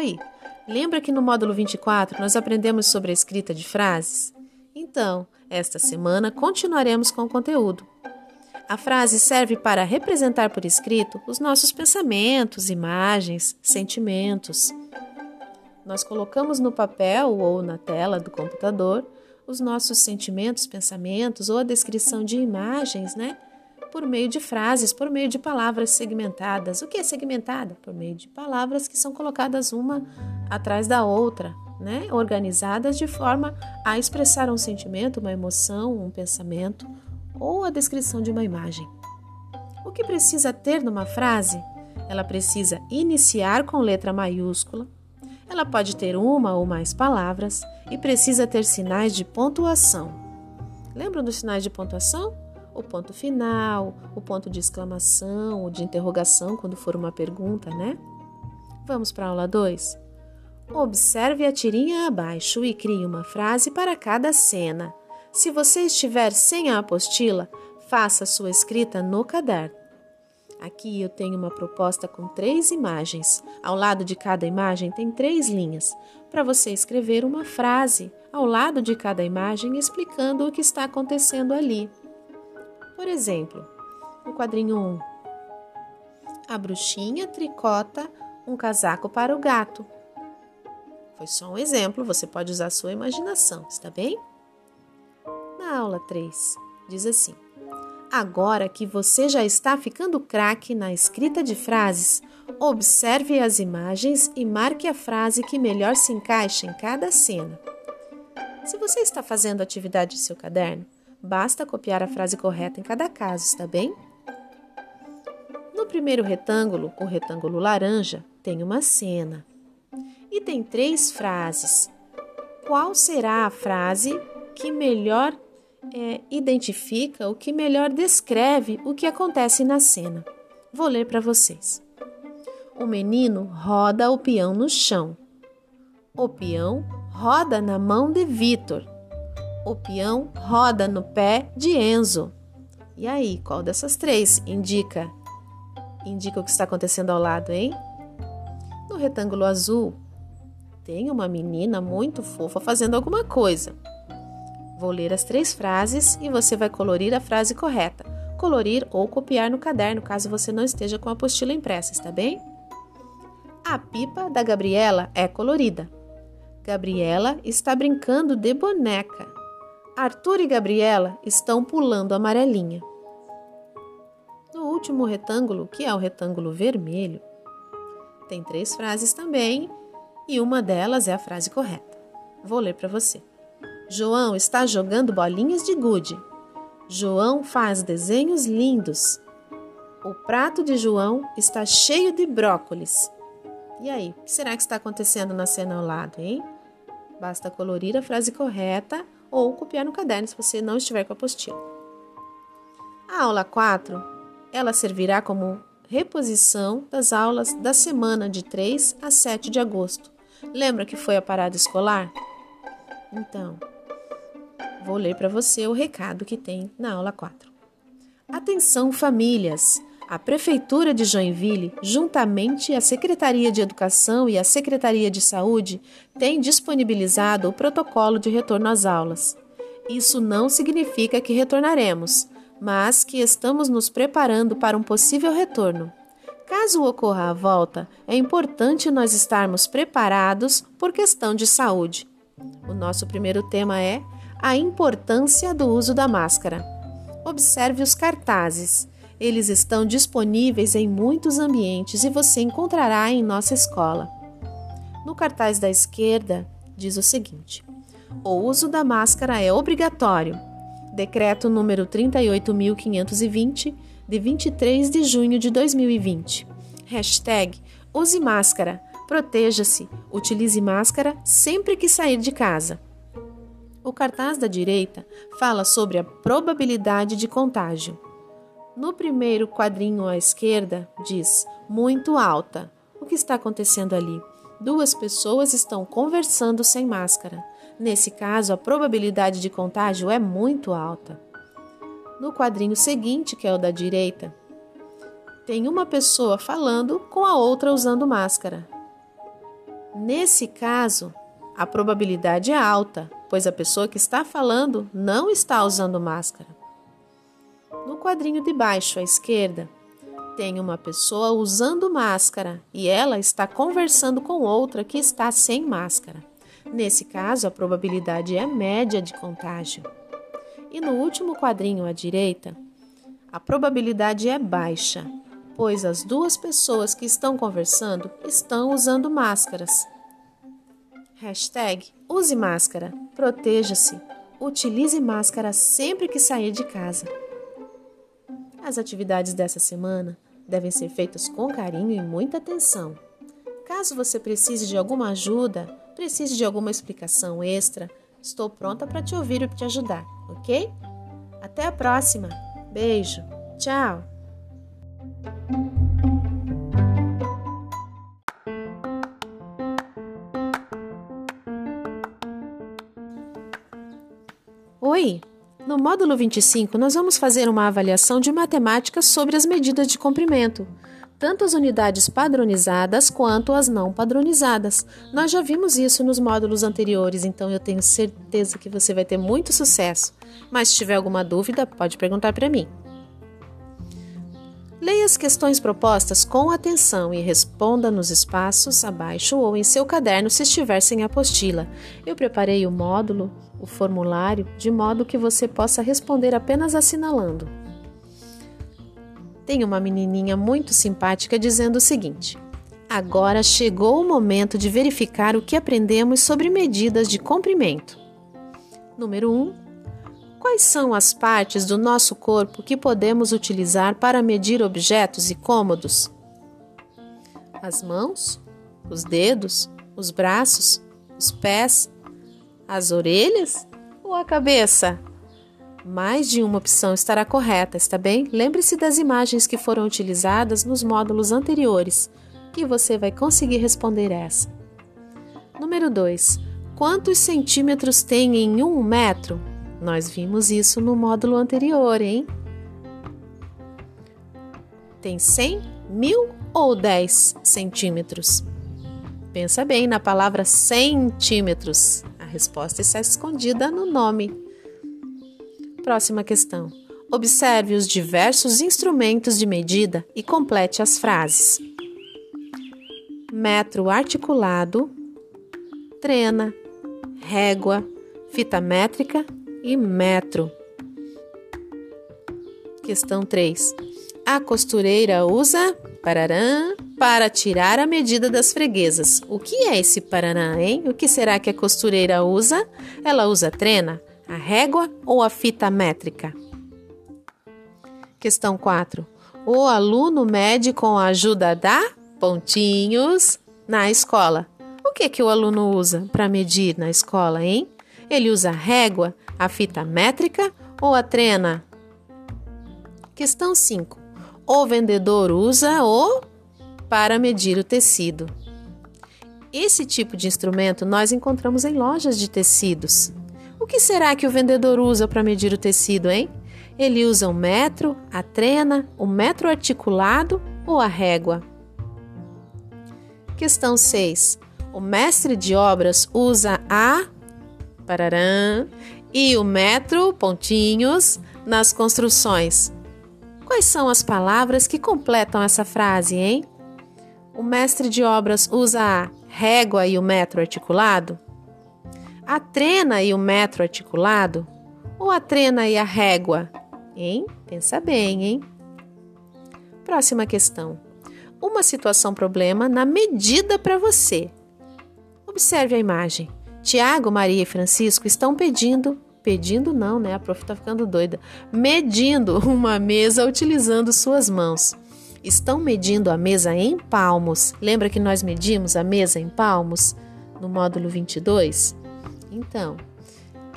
Oi, lembra que no módulo 24 nós aprendemos sobre a escrita de frases? Então, esta semana continuaremos com o conteúdo. A frase serve para representar por escrito os nossos pensamentos, imagens, sentimentos. Nós colocamos no papel ou na tela do computador os nossos sentimentos, pensamentos ou a descrição de imagens, né? Por meio de frases, por meio de palavras segmentadas. O que é segmentada? Por meio de palavras que são colocadas uma atrás da outra, né? Organizadas de forma a expressar um sentimento, uma emoção, um pensamento ou a descrição de uma imagem. O que precisa ter numa frase? Ela precisa iniciar com letra maiúscula, ela pode ter uma ou mais palavras e precisa ter sinais de pontuação. Lembram dos sinais de pontuação? O ponto final, o ponto de exclamação, o de interrogação quando for uma pergunta, né? Vamos para a aula 2? Observe a tirinha abaixo e crie uma frase para cada cena. Se você estiver sem a apostila, faça sua escrita no caderno. Aqui eu tenho uma proposta com três imagens. Ao lado de cada imagem tem três linhas, para você escrever uma frase ao lado de cada imagem explicando o que está acontecendo ali. Por exemplo, no quadrinho 1, a bruxinha tricota um casaco para o gato. Foi só um exemplo, você pode usar sua imaginação, está bem? Na aula 3, diz assim: Agora que você já está ficando craque na escrita de frases, observe as imagens e marque a frase que melhor se encaixa em cada cena. Se você está fazendo atividade de seu caderno, basta copiar a frase correta em cada caso, está bem? No primeiro retângulo, o retângulo laranja, tem uma cena e tem três frases. Qual será a frase que melhor é, identifica o que melhor descreve o que acontece na cena. Vou ler para vocês. O menino roda o peão no chão. O peão roda na mão de Vitor. O peão roda no pé de Enzo. E aí, qual dessas três indica indica o que está acontecendo ao lado, hein? No retângulo azul, tem uma menina muito fofa fazendo alguma coisa. Vou ler as três frases e você vai colorir a frase correta. Colorir ou copiar no caderno, caso você não esteja com a apostila impressa, está bem? A pipa da Gabriela é colorida. Gabriela está brincando de boneca. Arthur e Gabriela estão pulando amarelinha. No último retângulo, que é o retângulo vermelho, tem três frases também e uma delas é a frase correta. Vou ler para você. João está jogando bolinhas de gude. João faz desenhos lindos. O prato de João está cheio de brócolis. E aí, o que será que está acontecendo na cena ao lado, hein? Basta colorir a frase correta ou copiar no caderno se você não estiver com a apostila. A aula 4, ela servirá como reposição das aulas da semana de 3 a 7 de agosto. Lembra que foi a parada escolar? Então, Vou ler para você o recado que tem na aula 4. Atenção, famílias! A Prefeitura de Joinville, juntamente à Secretaria de Educação e à Secretaria de Saúde, tem disponibilizado o protocolo de retorno às aulas. Isso não significa que retornaremos, mas que estamos nos preparando para um possível retorno. Caso ocorra a volta, é importante nós estarmos preparados por questão de saúde. O nosso primeiro tema é a importância do uso da máscara. Observe os cartazes. Eles estão disponíveis em muitos ambientes e você encontrará em nossa escola. No cartaz da esquerda diz o seguinte: O uso da máscara é obrigatório. Decreto número 38.520, de 23 de junho de 2020. Hashtag Use máscara. Proteja-se. Utilize máscara sempre que sair de casa. O cartaz da direita fala sobre a probabilidade de contágio. No primeiro quadrinho à esquerda diz muito alta. O que está acontecendo ali? Duas pessoas estão conversando sem máscara. Nesse caso, a probabilidade de contágio é muito alta. No quadrinho seguinte, que é o da direita, tem uma pessoa falando com a outra usando máscara. Nesse caso, a probabilidade é alta, pois a pessoa que está falando não está usando máscara. No quadrinho de baixo à esquerda, tem uma pessoa usando máscara e ela está conversando com outra que está sem máscara. Nesse caso, a probabilidade é média de contágio. E no último quadrinho à direita, a probabilidade é baixa, pois as duas pessoas que estão conversando estão usando máscaras. Hashtag use máscara, proteja-se, utilize máscara sempre que sair de casa. As atividades dessa semana devem ser feitas com carinho e muita atenção. Caso você precise de alguma ajuda, precise de alguma explicação extra, estou pronta para te ouvir e te ajudar, ok? Até a próxima! Beijo! Tchau! No módulo 25, nós vamos fazer uma avaliação de matemática sobre as medidas de comprimento, tanto as unidades padronizadas quanto as não padronizadas. Nós já vimos isso nos módulos anteriores, então eu tenho certeza que você vai ter muito sucesso. Mas se tiver alguma dúvida, pode perguntar para mim. Leia as questões propostas com atenção e responda nos espaços abaixo ou em seu caderno se estiver sem apostila. Eu preparei o módulo, o formulário, de modo que você possa responder apenas assinalando. Tem uma menininha muito simpática dizendo o seguinte: Agora chegou o momento de verificar o que aprendemos sobre medidas de comprimento. Número 1. Um, Quais são as partes do nosso corpo que podemos utilizar para medir objetos e cômodos? As mãos, os dedos, os braços, os pés, as orelhas ou a cabeça? Mais de uma opção estará correta, está bem? Lembre-se das imagens que foram utilizadas nos módulos anteriores, que você vai conseguir responder essa. Número 2. Quantos centímetros tem em um metro? Nós vimos isso no módulo anterior, hein? Tem 100, mil ou 10 centímetros? Pensa bem na palavra centímetros. A resposta está escondida no nome. Próxima questão. Observe os diversos instrumentos de medida e complete as frases. Metro articulado, trena, régua, fita métrica e metro. Questão 3. A costureira usa pararã para tirar a medida das freguesas. O que é esse pararã, hein? O que será que a costureira usa? Ela usa a trena, a régua ou a fita métrica? Questão 4. O aluno mede com a ajuda da pontinhos na escola. O que que o aluno usa para medir na escola, hein? Ele usa a régua, a fita métrica ou a trena? Questão 5. O vendedor usa o para medir o tecido. Esse tipo de instrumento nós encontramos em lojas de tecidos. O que será que o vendedor usa para medir o tecido, hein? Ele usa o metro, a trena, o metro articulado ou a régua? Questão 6. O mestre de obras usa a pararã, e o metro, pontinhos, nas construções. Quais são as palavras que completam essa frase, hein? O mestre de obras usa a régua e o metro articulado? A trena e o metro articulado? Ou a trena e a régua? Hein? Pensa bem, hein? Próxima questão. Uma situação problema na medida para você. Observe a imagem. Tiago, Maria e Francisco estão pedindo, pedindo não, né? A prof tá ficando doida. Medindo uma mesa utilizando suas mãos. Estão medindo a mesa em palmos. Lembra que nós medimos a mesa em palmos no módulo 22? Então,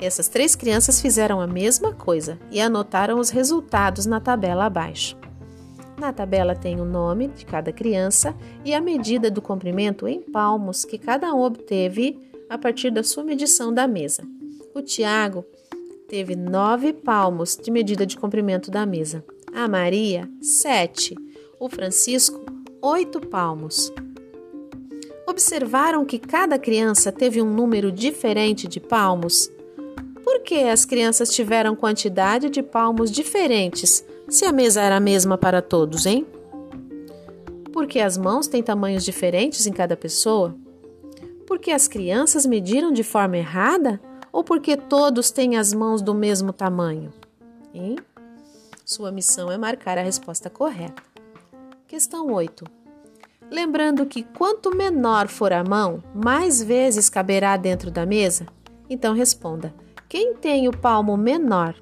essas três crianças fizeram a mesma coisa e anotaram os resultados na tabela abaixo. Na tabela tem o nome de cada criança e a medida do comprimento em palmos que cada um obteve a partir da sua medição da mesa. O Tiago teve nove palmos de medida de comprimento da mesa. A Maria, sete. O Francisco, oito palmos. Observaram que cada criança teve um número diferente de palmos? Por que as crianças tiveram quantidade de palmos diferentes se a mesa era a mesma para todos, hein? Porque as mãos têm tamanhos diferentes em cada pessoa? Porque as crianças mediram de forma errada? Ou porque todos têm as mãos do mesmo tamanho? Hein? Sua missão é marcar a resposta correta. Questão 8. Lembrando que quanto menor for a mão, mais vezes caberá dentro da mesa? Então responda: quem tem o palmo menor?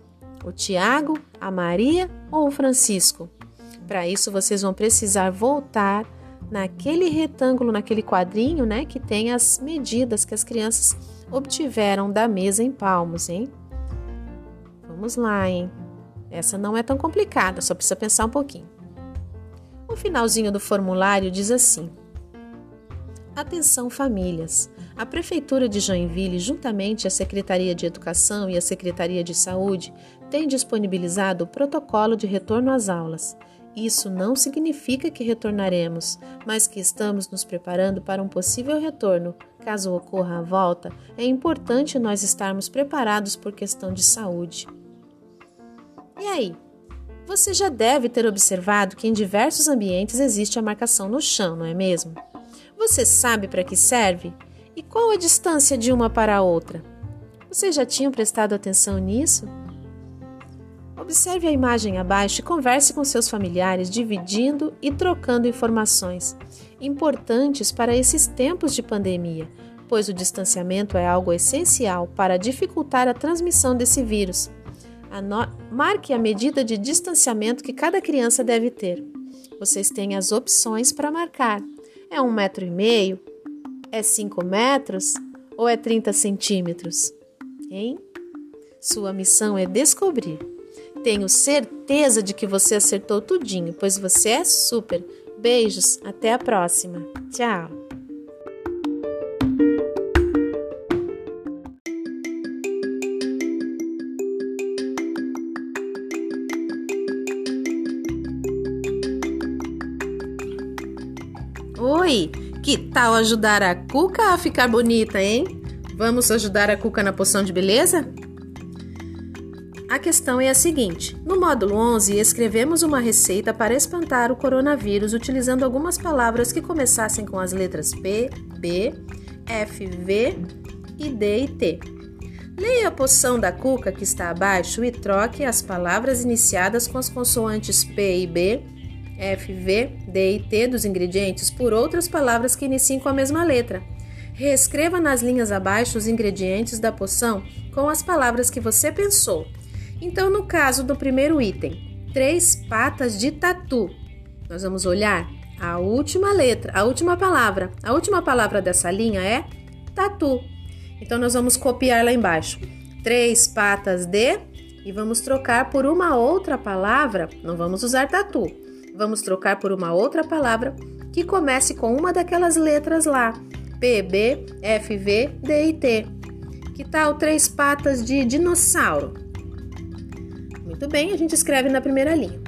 O Tiago, a Maria ou o Francisco? Para isso, vocês vão precisar voltar naquele retângulo, naquele quadrinho, né, que tem as medidas que as crianças obtiveram da mesa em palmos, hein? Vamos lá, hein? Essa não é tão complicada, só precisa pensar um pouquinho. O finalzinho do formulário diz assim: Atenção, famílias. A Prefeitura de Joinville, juntamente à Secretaria de Educação e à Secretaria de Saúde, tem disponibilizado o protocolo de retorno às aulas. Isso não significa que retornaremos, mas que estamos nos preparando para um possível retorno. Caso ocorra a volta, é importante nós estarmos preparados por questão de saúde. E aí? Você já deve ter observado que em diversos ambientes existe a marcação no chão, não é mesmo? Você sabe para que serve? E qual a distância de uma para a outra? Vocês já tinham prestado atenção nisso? Observe a imagem abaixo e converse com seus familiares, dividindo e trocando informações importantes para esses tempos de pandemia, pois o distanciamento é algo essencial para dificultar a transmissão desse vírus. Marque a medida de distanciamento que cada criança deve ter. Vocês têm as opções para marcar. É um metro e meio? É cinco metros? Ou é 30 centímetros? Hein? Sua missão é descobrir tenho certeza de que você acertou tudinho, pois você é super. Beijos, até a próxima. Tchau. Oi, que tal ajudar a Cuca a ficar bonita, hein? Vamos ajudar a Cuca na poção de beleza? A questão é a seguinte: no módulo 11, escrevemos uma receita para espantar o coronavírus utilizando algumas palavras que começassem com as letras P, B, F, V e D e T. Leia a poção da cuca que está abaixo e troque as palavras iniciadas com as consoantes P e B, F, V, D e T dos ingredientes por outras palavras que iniciem com a mesma letra. Reescreva nas linhas abaixo os ingredientes da poção com as palavras que você pensou. Então, no caso do primeiro item, três patas de tatu, nós vamos olhar a última letra, a última palavra. A última palavra dessa linha é tatu. Então, nós vamos copiar lá embaixo. Três patas de e vamos trocar por uma outra palavra. Não vamos usar tatu. Vamos trocar por uma outra palavra que comece com uma daquelas letras lá. P, B, F, V, D e T. Que tal três patas de dinossauro? Muito bem, a gente escreve na primeira linha.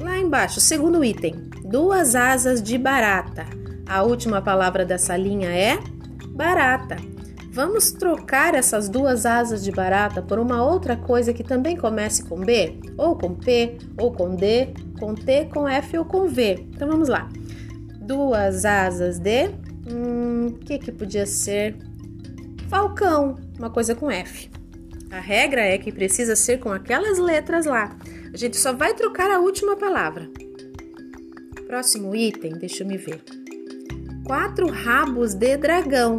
Lá embaixo, segundo item, duas asas de barata. A última palavra dessa linha é barata. Vamos trocar essas duas asas de barata por uma outra coisa que também comece com B, ou com P, ou com D, com T, com F ou com V. Então vamos lá. Duas asas de. Hum, o que, que podia ser? Falcão, uma coisa com F. A regra é que precisa ser com aquelas letras lá. A gente só vai trocar a última palavra. Próximo item, deixa eu me ver. Quatro rabos de dragão.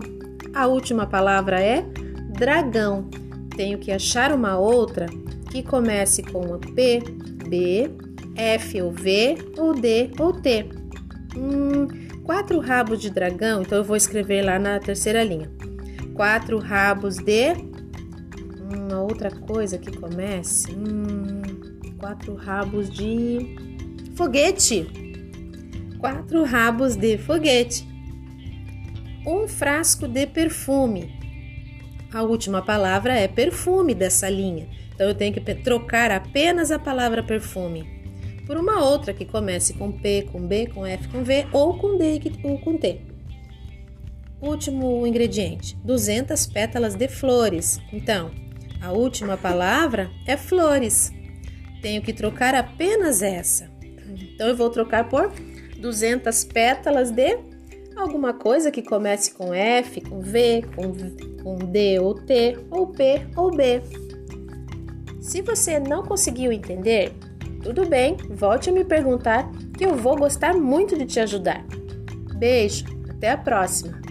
A última palavra é dragão. Tenho que achar uma outra que comece com P, B, F ou V ou D ou T. Hum, quatro rabos de dragão, então eu vou escrever lá na terceira linha. Quatro rabos de uma outra coisa que comece. Hum, quatro rabos de foguete. Quatro rabos de foguete. Um frasco de perfume. A última palavra é perfume dessa linha. Então eu tenho que trocar apenas a palavra perfume por uma outra que comece com P, com B, com F, com V ou com D ou com T. Último ingrediente: 200 pétalas de flores. Então, a última palavra é flores. Tenho que trocar apenas essa. Então, eu vou trocar por 200 pétalas de alguma coisa que comece com F, com V, com, com D ou T, ou P ou B. Se você não conseguiu entender, tudo bem, volte a me perguntar que eu vou gostar muito de te ajudar. Beijo, até a próxima!